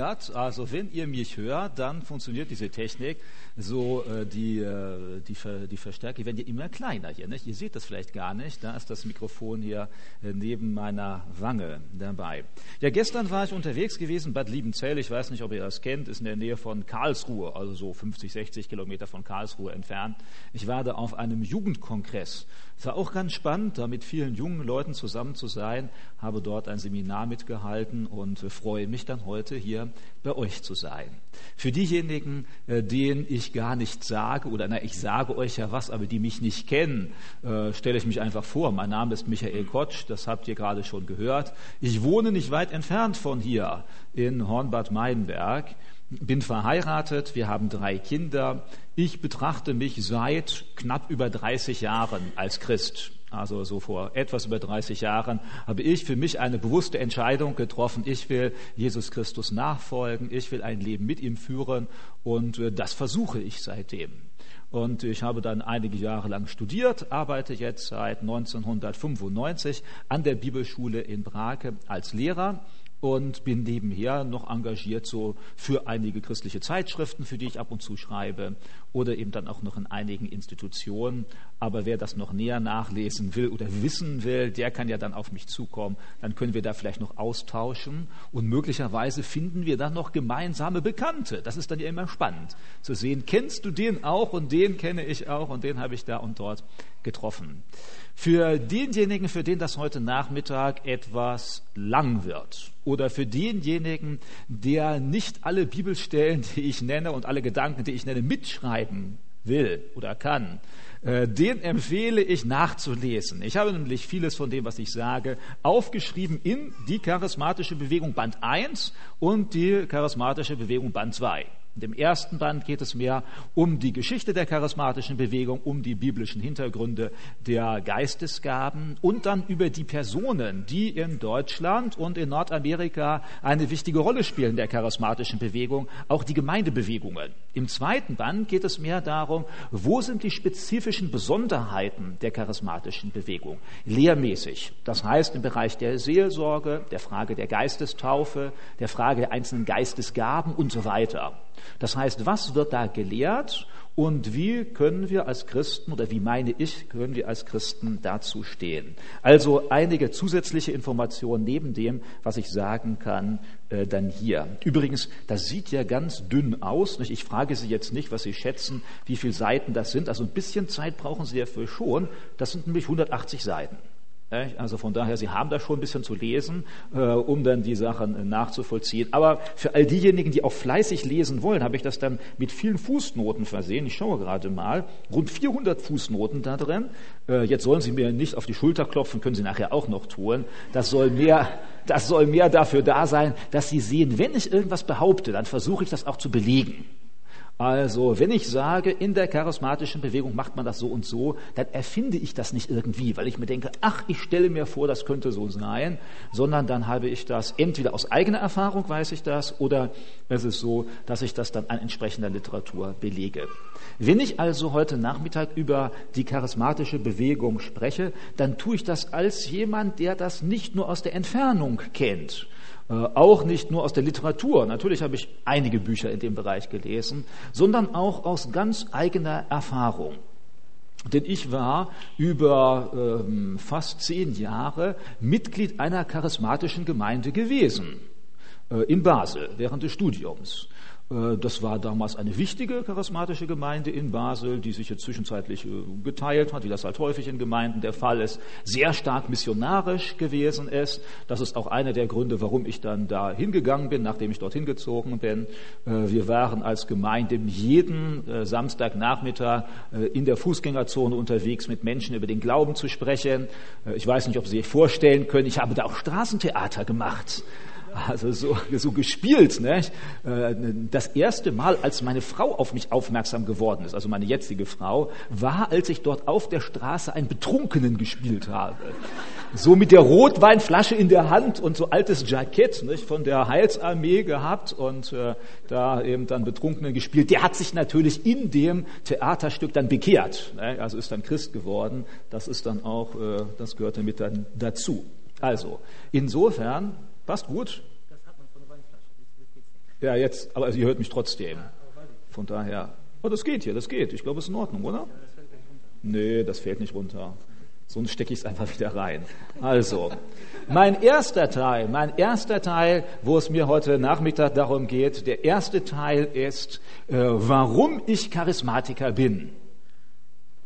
funktioniert. Also wenn ihr mich hört, dann funktioniert diese Technik. So äh, die, äh, die, Ver, die Verstärker werden ja immer kleiner hier. Nicht? Ihr seht das vielleicht gar nicht. Da ist das Mikrofon hier äh, neben meiner Wange dabei. Ja, gestern war ich unterwegs gewesen, Bad Liebenzell. Ich weiß nicht, ob ihr das kennt. Ist in der Nähe von Karlsruhe, also so 50, 60 Kilometer von Karlsruhe entfernt. Ich war da auf einem Jugendkongress. Es war auch ganz spannend, da mit vielen jungen Leuten zusammen zu sein. Habe dort ein Seminar mitgehalten und freue mich dann heute hier bei euch zu sein. Für diejenigen, äh, denen ich gar nichts sage, oder na, ich sage euch ja was, aber die mich nicht kennen, äh, stelle ich mich einfach vor. Mein Name ist Michael Kotsch, das habt ihr gerade schon gehört. Ich wohne nicht weit entfernt von hier in Hornbad Meidenberg bin verheiratet, wir haben drei Kinder. Ich betrachte mich seit knapp über 30 Jahren als Christ. Also so vor etwas über 30 Jahren habe ich für mich eine bewusste Entscheidung getroffen. Ich will Jesus Christus nachfolgen. Ich will ein Leben mit ihm führen. Und äh, das versuche ich seitdem. Und ich habe dann einige Jahre lang studiert, arbeite jetzt seit 1995 an der Bibelschule in Brake als Lehrer und bin nebenher noch engagiert so für einige christliche Zeitschriften, für die ich ab und zu schreibe oder eben dann auch noch in einigen Institutionen. Aber wer das noch näher nachlesen will oder wissen will, der kann ja dann auf mich zukommen. Dann können wir da vielleicht noch austauschen und möglicherweise finden wir dann noch gemeinsame Bekannte. Das ist dann ja immer spannend zu sehen, kennst du den auch und den kenne ich auch und den habe ich da und dort getroffen. Für denjenigen, für den das heute Nachmittag etwas lang wird, oder für denjenigen, der nicht alle Bibelstellen, die ich nenne und alle Gedanken, die ich nenne, mitschreiben will oder kann, äh, den empfehle ich nachzulesen. Ich habe nämlich vieles von dem, was ich sage, aufgeschrieben in die charismatische Bewegung Band 1 und die charismatische Bewegung Band 2. In dem ersten Band geht es mehr um die Geschichte der charismatischen Bewegung, um die biblischen Hintergründe der Geistesgaben und dann über die Personen, die in Deutschland und in Nordamerika eine wichtige Rolle spielen der charismatischen Bewegung, auch die Gemeindebewegungen. Im zweiten Band geht es mehr darum, wo sind die spezifischen Besonderheiten der charismatischen Bewegung, lehrmäßig. Das heißt im Bereich der Seelsorge, der Frage der Geistestaufe, der Frage der einzelnen Geistesgaben und so weiter. Das heißt, was wird da gelehrt und wie können wir als Christen oder wie meine ich, können wir als Christen dazu stehen? Also einige zusätzliche Informationen neben dem, was ich sagen kann, äh, dann hier. Übrigens, das sieht ja ganz dünn aus. Nicht? Ich frage Sie jetzt nicht, was Sie schätzen, wie viele Seiten das sind. Also ein bisschen Zeit brauchen Sie dafür schon. Das sind nämlich 180 Seiten. Also von daher, Sie haben da schon ein bisschen zu lesen, äh, um dann die Sachen äh, nachzuvollziehen. Aber für all diejenigen, die auch fleißig lesen wollen, habe ich das dann mit vielen Fußnoten versehen. Ich schaue gerade mal, rund 400 Fußnoten da drin. Äh, jetzt sollen Sie mir nicht auf die Schulter klopfen, können Sie nachher auch noch tun. Das soll mehr, das soll mehr dafür da sein, dass Sie sehen, wenn ich irgendwas behaupte, dann versuche ich das auch zu belegen. Also, wenn ich sage, in der charismatischen Bewegung macht man das so und so, dann erfinde ich das nicht irgendwie, weil ich mir denke, ach, ich stelle mir vor, das könnte so sein, sondern dann habe ich das entweder aus eigener Erfahrung weiß ich das oder es ist so, dass ich das dann an entsprechender Literatur belege. Wenn ich also heute Nachmittag über die charismatische Bewegung spreche, dann tue ich das als jemand, der das nicht nur aus der Entfernung kennt, auch nicht nur aus der Literatur, natürlich habe ich einige Bücher in dem Bereich gelesen, sondern auch aus ganz eigener Erfahrung. Denn ich war über ähm, fast zehn Jahre Mitglied einer charismatischen Gemeinde gewesen äh, in Basel während des Studiums. Äh, das war damals eine wichtige charismatische Gemeinde in Basel, die sich jetzt zwischenzeitlich äh, geteilt hat, wie das halt häufig in Gemeinden der Fall ist, sehr stark missionarisch gewesen ist. Das ist auch einer der Gründe, warum ich dann da hingegangen bin, nachdem ich dorthin gezogen bin. Äh, wir waren als Gemeinde jeden Samstagnachmittag in der Fußgängerzone unterwegs, mit Menschen über den Glauben zu sprechen. Ich weiß nicht, ob Sie sich vorstellen können, ich habe da auch Straßentheater gemacht also so, so gespielt. Ne? Das erste Mal, als meine Frau auf mich aufmerksam geworden ist, also meine jetzige Frau, war, als ich dort auf der Straße einen Betrunkenen gespielt habe. So mit der Rotweinflasche in der Hand und so altes Jackett nicht, von der Heilsarmee gehabt und äh, da eben dann Betrunkenen gespielt. Der hat sich natürlich in dem Theaterstück dann bekehrt, ne? also ist dann Christ geworden. Das ist dann auch, äh, das gehört damit dann dazu. Also insofern Passt gut? Ja, jetzt, aber ihr hört mich trotzdem. Von daher, oh, das geht hier, das geht. Ich glaube, es ist in Ordnung, oder? Nee, das fällt nicht runter. Sonst stecke ich es einfach wieder rein. Also, mein erster Teil, mein erster Teil, wo es mir heute Nachmittag darum geht, der erste Teil ist, äh, warum ich Charismatiker bin.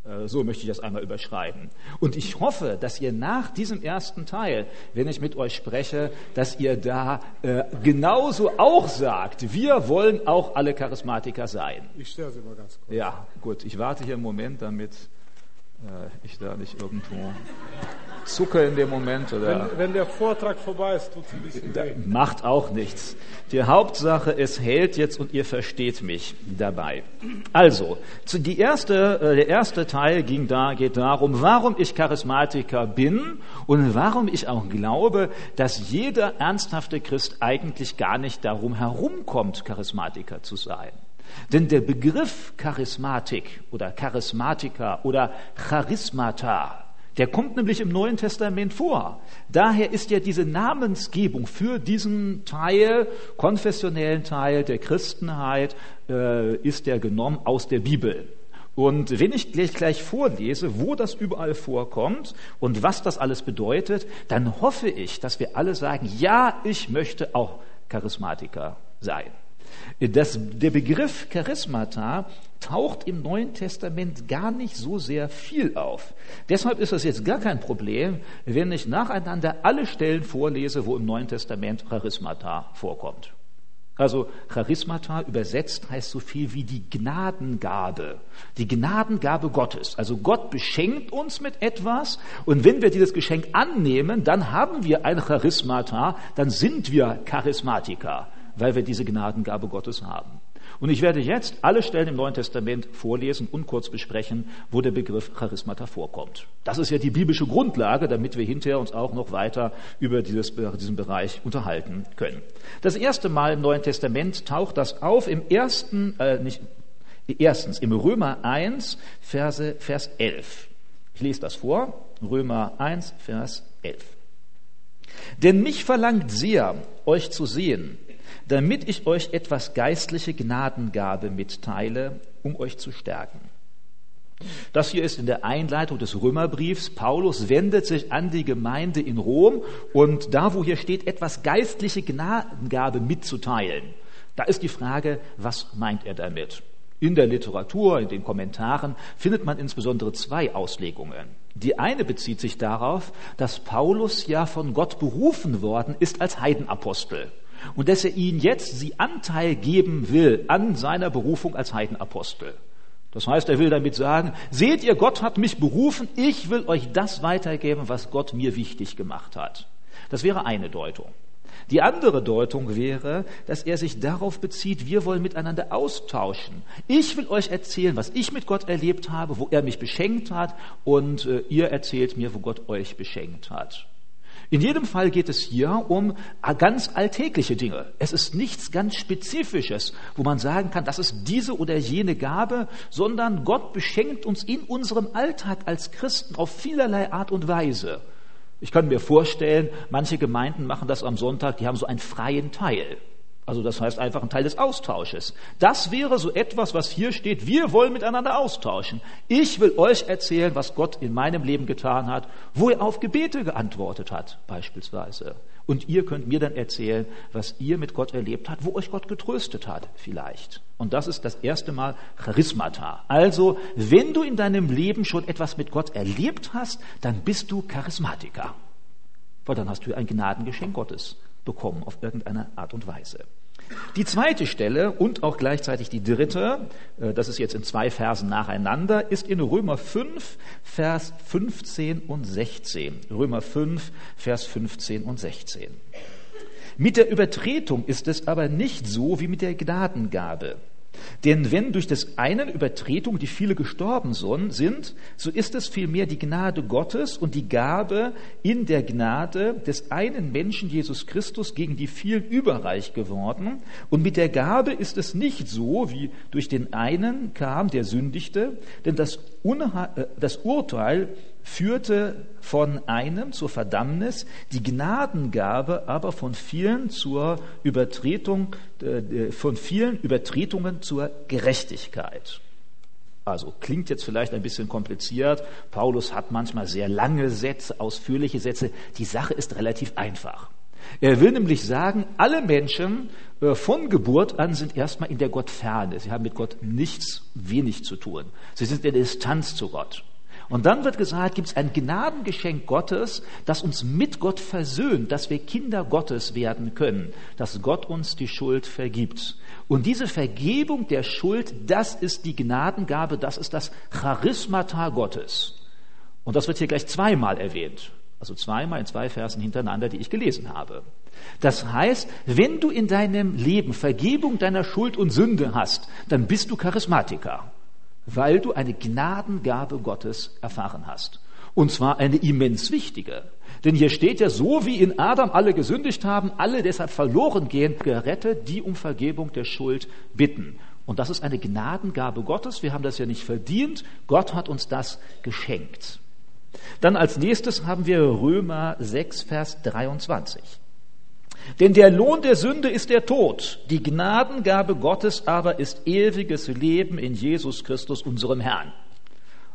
Äh, so möchte ich das einmal überschreiben. Und ich hoffe, dass ihr nach diesem ersten Teil, wenn ich mit euch spreche, dass ihr da äh, genauso auch sagt, wir wollen auch alle Charismatiker sein. Ich stelle sie mal ganz kurz. Ja, gut, ich warte hier einen Moment, damit äh, ich da nicht irgendwo zucke in dem Moment. Oder wenn, wenn der Vortrag vorbei ist, tut ein bisschen weh. Macht auch nichts. Die Hauptsache, es hält jetzt und ihr versteht mich dabei. Also, die erste, äh, der erste Teil ging da, geht darum, warum ich Charismatiker bin und warum ich auch glaube, dass jeder ernsthafte Christ eigentlich gar nicht darum herumkommt, Charismatiker zu sein. Denn der Begriff Charismatik oder Charismatiker oder Charismata, der kommt nämlich im Neuen Testament vor. Daher ist ja diese Namensgebung für diesen Teil, konfessionellen Teil der Christenheit, äh, ist der genommen aus der Bibel. Und wenn ich gleich, gleich vorlese, wo das überall vorkommt und was das alles bedeutet, dann hoffe ich, dass wir alle sagen, ja, ich möchte auch Charismatiker sein. Das, der Begriff Charismata taucht im Neuen Testament gar nicht so sehr viel auf. Deshalb ist es jetzt gar kein Problem, wenn ich nacheinander alle Stellen vorlese, wo im Neuen Testament Charismata vorkommt. Also Charismata übersetzt heißt so viel wie die Gnadengabe, die Gnadengabe Gottes. Also Gott beschenkt uns mit etwas und wenn wir dieses Geschenk annehmen, dann haben wir ein Charismata, dann sind wir Charismatiker weil wir diese Gnadengabe Gottes haben. Und ich werde jetzt alle Stellen im Neuen Testament vorlesen und kurz besprechen, wo der Begriff Charismata vorkommt. Das ist ja die biblische Grundlage, damit wir hinterher uns auch noch weiter über dieses, diesen Bereich unterhalten können. Das erste Mal im Neuen Testament taucht das auf im ersten, äh, nicht, erstens im Römer 1, Verse, Vers 11. Ich lese das vor. Römer 1, Vers 11. Denn mich verlangt sehr, euch zu sehen, damit ich euch etwas geistliche Gnadengabe mitteile, um euch zu stärken. Das hier ist in der Einleitung des Römerbriefs. Paulus wendet sich an die Gemeinde in Rom und da, wo hier steht, etwas geistliche Gnadengabe mitzuteilen, da ist die Frage, was meint er damit? In der Literatur, in den Kommentaren findet man insbesondere zwei Auslegungen. Die eine bezieht sich darauf, dass Paulus ja von Gott berufen worden ist als Heidenapostel und dass er ihnen jetzt sie Anteil geben will an seiner Berufung als Heidenapostel. Das heißt, er will damit sagen, seht ihr, Gott hat mich berufen, ich will euch das weitergeben, was Gott mir wichtig gemacht hat. Das wäre eine Deutung. Die andere Deutung wäre, dass er sich darauf bezieht, wir wollen miteinander austauschen. Ich will euch erzählen, was ich mit Gott erlebt habe, wo er mich beschenkt hat, und äh, ihr erzählt mir, wo Gott euch beschenkt hat. In jedem Fall geht es hier um ganz alltägliche Dinge. Es ist nichts ganz Spezifisches, wo man sagen kann, das ist diese oder jene Gabe, sondern Gott beschenkt uns in unserem Alltag als Christen auf vielerlei Art und Weise. Ich kann mir vorstellen, manche Gemeinden machen das am Sonntag, die haben so einen freien Teil. Also das heißt einfach ein Teil des Austausches. Das wäre so etwas, was hier steht. Wir wollen miteinander austauschen. Ich will euch erzählen, was Gott in meinem Leben getan hat, wo er auf Gebete geantwortet hat, beispielsweise. Und ihr könnt mir dann erzählen, was ihr mit Gott erlebt habt, wo euch Gott getröstet hat, vielleicht. Und das ist das erste Mal Charismata. Also, wenn du in deinem Leben schon etwas mit Gott erlebt hast, dann bist du Charismatiker. Weil dann hast du ein Gnadengeschenk Gottes bekommen auf irgendeine Art und Weise. Die zweite Stelle und auch gleichzeitig die dritte, äh, das ist jetzt in zwei Versen nacheinander, ist in Römer 5, Vers 15 und 16. Römer 5, Vers 15 und 16. Mit der Übertretung ist es aber nicht so wie mit der Gnadengabe. Denn wenn durch des einen Übertretung die viele gestorben sind, so ist es vielmehr die Gnade Gottes und die Gabe in der Gnade des einen Menschen Jesus Christus gegen die vielen überreich geworden. Und mit der Gabe ist es nicht so, wie durch den einen kam, der sündigte, denn das, Unha äh, das Urteil führte von einem zur Verdammnis, die Gnadengabe aber von vielen zur Übertretung, äh, von vielen Übertretungen zur Gerechtigkeit. Also klingt jetzt vielleicht ein bisschen kompliziert. Paulus hat manchmal sehr lange Sätze, ausführliche Sätze. Die Sache ist relativ einfach. Er will nämlich sagen, alle Menschen äh, von Geburt an sind erstmal in der Gottferne. Sie haben mit Gott nichts, wenig zu tun. Sie sind in der Distanz zu Gott. Und dann wird gesagt, gibt es ein Gnadengeschenk Gottes, das uns mit Gott versöhnt, dass wir Kinder Gottes werden können, dass Gott uns die Schuld vergibt. Und diese Vergebung der Schuld, das ist die Gnadengabe, das ist das Charismata Gottes. Und das wird hier gleich zweimal erwähnt. Also zweimal in zwei Versen hintereinander, die ich gelesen habe. Das heißt, wenn du in deinem Leben Vergebung deiner Schuld und Sünde hast, dann bist du Charismatiker weil du eine Gnadengabe Gottes erfahren hast. Und zwar eine immens wichtige. Denn hier steht ja, so wie in Adam alle gesündigt haben, alle deshalb verloren gehen, gerettet, die um Vergebung der Schuld bitten. Und das ist eine Gnadengabe Gottes. Wir haben das ja nicht verdient. Gott hat uns das geschenkt. Dann als nächstes haben wir Römer 6, Vers 23. Denn der Lohn der Sünde ist der Tod, die Gnadengabe Gottes aber ist ewiges Leben in Jesus Christus, unserem Herrn.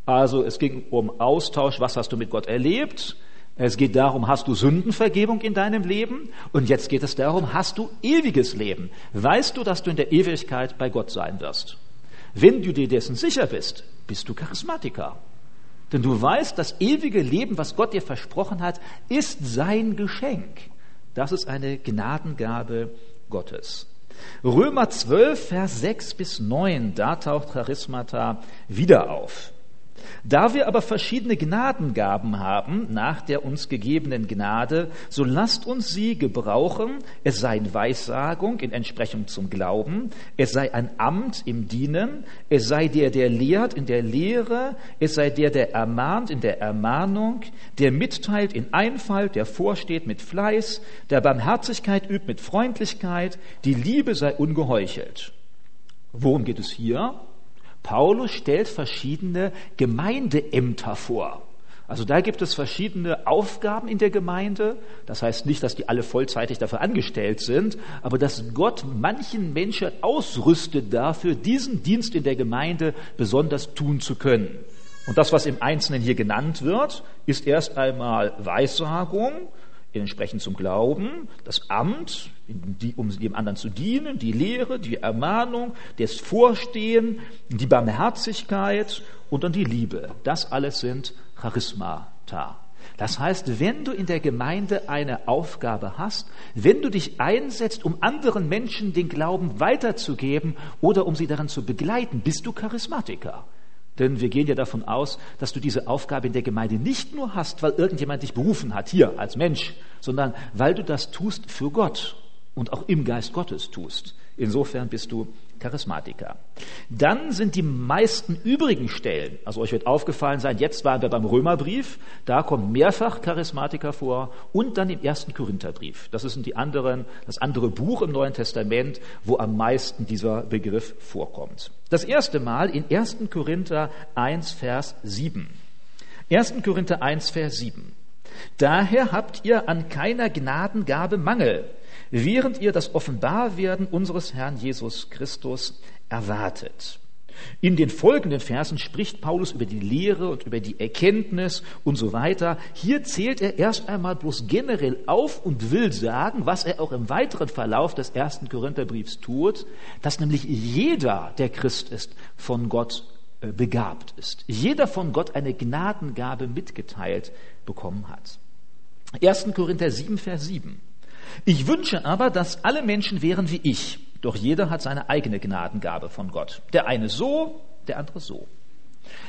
Also es ging um Austausch, was hast du mit Gott erlebt? Es geht darum, hast du Sündenvergebung in deinem Leben? Und jetzt geht es darum, hast du ewiges Leben? Weißt du, dass du in der Ewigkeit bei Gott sein wirst? Wenn du dir dessen sicher bist, bist du Charismatiker. Denn du weißt, das ewige Leben, was Gott dir versprochen hat, ist sein Geschenk. Das ist eine Gnadengabe Gottes. Römer 12, Vers 6 bis 9, da taucht Charismata wieder auf. Da wir aber verschiedene Gnadengaben haben nach der uns gegebenen Gnade, so lasst uns sie gebrauchen, es sei in Weissagung in Entsprechung zum Glauben, es sei ein Amt im Dienen, es sei der, der lehrt in der Lehre, es sei der, der ermahnt in der Ermahnung, der mitteilt in Einfalt, der vorsteht mit Fleiß, der Barmherzigkeit übt mit Freundlichkeit, die Liebe sei ungeheuchelt. Worum geht es hier? Paulus stellt verschiedene Gemeindeämter vor. Also da gibt es verschiedene Aufgaben in der Gemeinde. Das heißt nicht, dass die alle vollzeitig dafür angestellt sind, aber dass Gott manchen Menschen ausrüstet dafür, diesen Dienst in der Gemeinde besonders tun zu können. Und das, was im Einzelnen hier genannt wird, ist erst einmal Weissagung, entsprechend zum Glauben, das Amt, die, um dem anderen zu dienen, die Lehre, die Ermahnung, das Vorstehen, die Barmherzigkeit und dann die Liebe. Das alles sind Charismata. Das heißt, wenn du in der Gemeinde eine Aufgabe hast, wenn du dich einsetzt, um anderen Menschen den Glauben weiterzugeben oder um sie daran zu begleiten, bist du Charismatiker. Denn wir gehen ja davon aus, dass du diese Aufgabe in der Gemeinde nicht nur hast, weil irgendjemand dich berufen hat, hier als Mensch, sondern weil du das tust für Gott und auch im Geist Gottes tust. Insofern bist du Charismatiker. Dann sind die meisten übrigen Stellen, also euch wird aufgefallen sein, jetzt waren wir beim Römerbrief, da kommen mehrfach Charismatiker vor und dann im ersten Korintherbrief. Das sind die anderen, das andere Buch im Neuen Testament, wo am meisten dieser Begriff vorkommt. Das erste Mal in 1. Korinther 1, Vers 7. 1. Korinther 1, Vers 7. Daher habt ihr an keiner Gnadengabe Mangel, während ihr das Offenbarwerden unseres Herrn Jesus Christus erwartet. In den folgenden Versen spricht Paulus über die Lehre und über die Erkenntnis und so weiter. Hier zählt er erst einmal bloß generell auf und will sagen, was er auch im weiteren Verlauf des ersten Korintherbriefs tut, dass nämlich jeder, der Christ ist, von Gott äh, begabt ist. Jeder von Gott eine Gnadengabe mitgeteilt bekommen hat. 1. Korinther 7, Vers 7. Ich wünsche aber, dass alle Menschen wären wie ich, doch jeder hat seine eigene Gnadengabe von Gott. Der eine so, der andere so.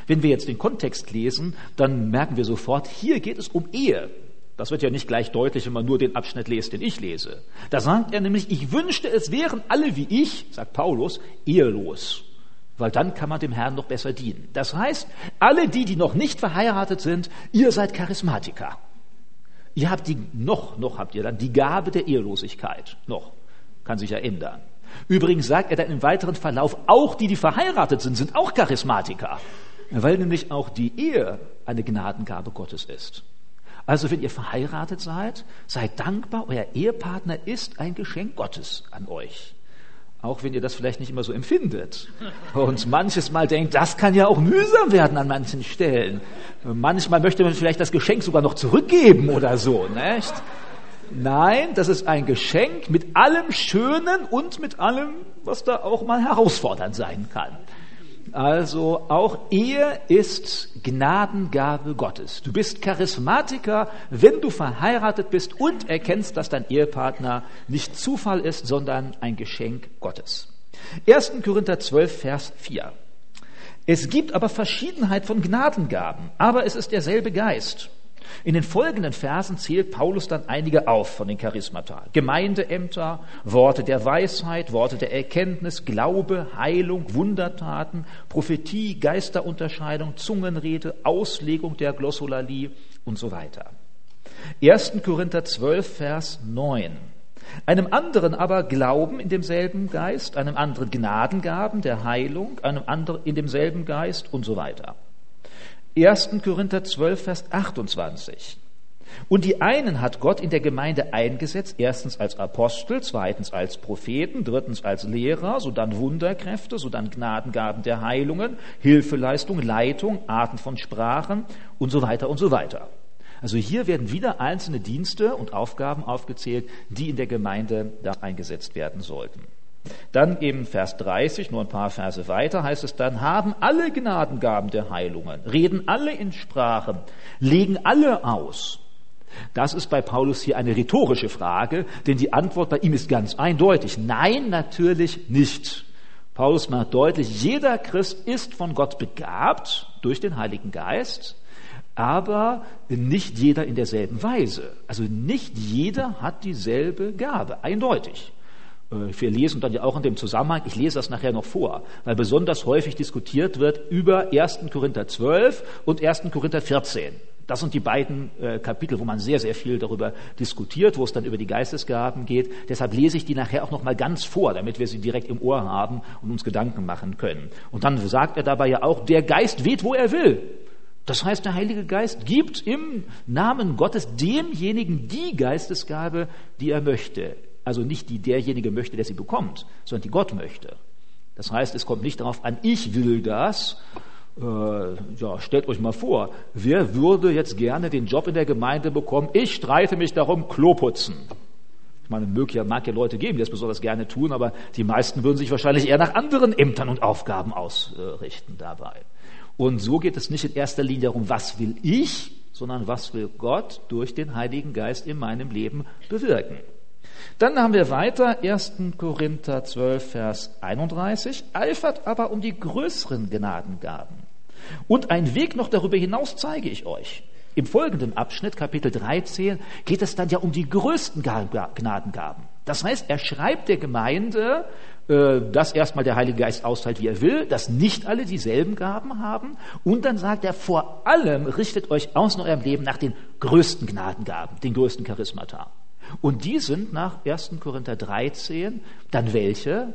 Wenn wir jetzt den Kontext lesen, dann merken wir sofort, hier geht es um Ehe. Das wird ja nicht gleich deutlich, wenn man nur den Abschnitt liest, den ich lese. Da sagt er nämlich, ich wünschte, es wären alle wie ich, sagt Paulus, ehelos. Weil dann kann man dem Herrn noch besser dienen. Das heißt, alle die, die noch nicht verheiratet sind, ihr seid Charismatiker. Ihr habt die, noch, noch habt ihr dann die Gabe der Ehelosigkeit. Noch. Kann sich ja ändern. Übrigens sagt er dann im weiteren Verlauf, auch die, die verheiratet sind, sind auch Charismatiker. weil nämlich auch die Ehe eine Gnadengabe Gottes ist. Also wenn ihr verheiratet seid, seid dankbar, euer Ehepartner ist ein Geschenk Gottes an euch. Auch wenn ihr das vielleicht nicht immer so empfindet. Und manches Mal denkt, das kann ja auch mühsam werden an manchen Stellen. Manchmal möchte man vielleicht das Geschenk sogar noch zurückgeben oder so, nicht? Nein, das ist ein Geschenk mit allem Schönen und mit allem, was da auch mal herausfordernd sein kann. Also auch Ehe ist Gnadengabe Gottes. Du bist Charismatiker, wenn du verheiratet bist und erkennst, dass dein Ehepartner nicht Zufall ist, sondern ein Geschenk Gottes. 1. Korinther 12, Vers 4. Es gibt aber Verschiedenheit von Gnadengaben, aber es ist derselbe Geist. In den folgenden Versen zählt Paulus dann einige auf von den Charismata. Gemeindeämter, Worte der Weisheit, Worte der Erkenntnis, Glaube, Heilung, Wundertaten, Prophetie, Geisterunterscheidung, Zungenrede, Auslegung der Glossolalie und so weiter. 1. Korinther 12, Vers 9. Einem anderen aber Glauben in demselben Geist, einem anderen Gnadengaben der Heilung, einem anderen in demselben Geist und so weiter. 1. Korinther 12, Vers 28. Und die einen hat Gott in der Gemeinde eingesetzt, erstens als Apostel, zweitens als Propheten, drittens als Lehrer, sodann Wunderkräfte, sodann Gnadengaben der Heilungen, Hilfeleistung, Leitung, Arten von Sprachen und so weiter und so weiter. Also hier werden wieder einzelne Dienste und Aufgaben aufgezählt, die in der Gemeinde da eingesetzt werden sollten. Dann eben Vers 30, nur ein paar Verse weiter, heißt es dann, haben alle Gnadengaben der Heilungen, reden alle in Sprachen, legen alle aus. Das ist bei Paulus hier eine rhetorische Frage, denn die Antwort bei ihm ist ganz eindeutig. Nein, natürlich nicht. Paulus macht deutlich, jeder Christ ist von Gott begabt durch den Heiligen Geist, aber nicht jeder in derselben Weise. Also nicht jeder hat dieselbe Gabe, eindeutig. Äh, wir lesen dann ja auch in dem Zusammenhang, ich lese das nachher noch vor, weil besonders häufig diskutiert wird über 1. Korinther 12 und 1. Korinther 14. Das sind die beiden äh, Kapitel, wo man sehr, sehr viel darüber diskutiert, wo es dann über die Geistesgaben geht. Deshalb lese ich die nachher auch noch mal ganz vor, damit wir sie direkt im Ohr haben und uns Gedanken machen können. Und dann sagt er dabei ja auch, der Geist weht, wo er will. Das heißt, der Heilige Geist gibt im Namen Gottes demjenigen die Geistesgabe, die er möchte. Also nicht die derjenige möchte, der sie bekommt, sondern die Gott möchte. Das heißt, es kommt nicht darauf an, ich will das. Äh, ja, stellt euch mal vor, wer würde jetzt gerne den Job in der Gemeinde bekommen? Ich streite mich darum, Klo putzen. Ich meine, mag ja, mag ja Leute geben, die das besonders gerne tun, aber die meisten würden sich wahrscheinlich eher nach anderen Ämtern und Aufgaben ausrichten dabei. Und so geht es nicht in erster Linie darum, was will ich, sondern was will Gott durch den Heiligen Geist in meinem Leben bewirken. Dann haben wir weiter 1. Korinther 12, Vers 31. Eifert aber um die größeren Gnadengaben. Und einen Weg noch darüber hinaus zeige ich euch. Im folgenden Abschnitt, Kapitel 13, geht es dann ja um die größten Gnadengaben. Das heißt, er schreibt der Gemeinde, äh, dass erstmal der Heilige Geist austeilt, wie er will, dass nicht alle dieselben Gaben haben. Und dann sagt er, vor allem richtet euch aus in eurem Leben nach den größten Gnadengaben, den größten Charismata. Und die sind nach 1. Korinther 13 dann welche?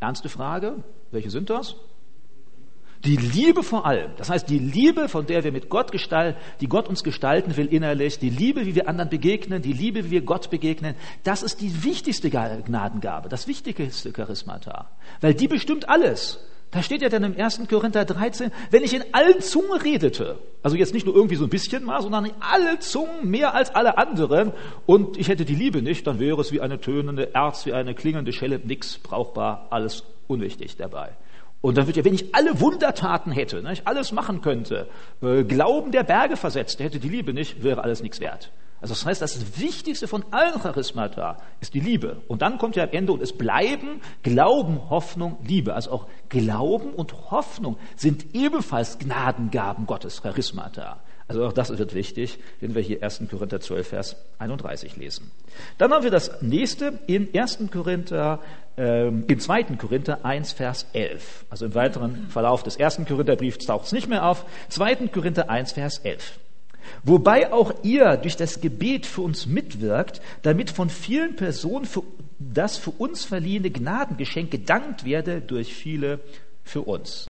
Ernste Frage, welche sind das? Die Liebe vor allem. Das heißt, die Liebe, von der wir mit Gott gestalten, die Gott uns gestalten will innerlich, die Liebe, wie wir anderen begegnen, die Liebe, wie wir Gott begegnen, das ist die wichtigste Gnadengabe, das wichtigste Charismata. Weil die bestimmt alles. Da steht ja dann im 1. Korinther 13, wenn ich in allen Zungen redete, also jetzt nicht nur irgendwie so ein bisschen mal, sondern in alle Zungen mehr als alle anderen und ich hätte die Liebe nicht, dann wäre es wie eine tönende Erz, wie eine klingende Schelle, nichts brauchbar, alles unwichtig dabei. Und dann wird ja, wenn ich alle Wundertaten hätte, ne, ich alles machen könnte, äh, Glauben der Berge versetzt, hätte die Liebe nicht, wäre alles nichts wert. Also das heißt, das Wichtigste von allen Charismata ist die Liebe. Und dann kommt ja am Ende und es bleiben Glauben, Hoffnung, Liebe. Also auch Glauben und Hoffnung sind ebenfalls Gnadengaben Gottes, Charismata. Also auch das wird wichtig, wenn wir hier 1. Korinther 12, Vers 31 lesen. Dann haben wir das nächste in 1. Korinther, äh, im 2. Korinther 1, Vers 11. Also im weiteren Verlauf des 1. Korintherbriefs taucht es nicht mehr auf. 2. Korinther 1, Vers 11. Wobei auch ihr durch das Gebet für uns mitwirkt, damit von vielen Personen für das für uns verliehene Gnadengeschenk gedankt werde durch viele für uns.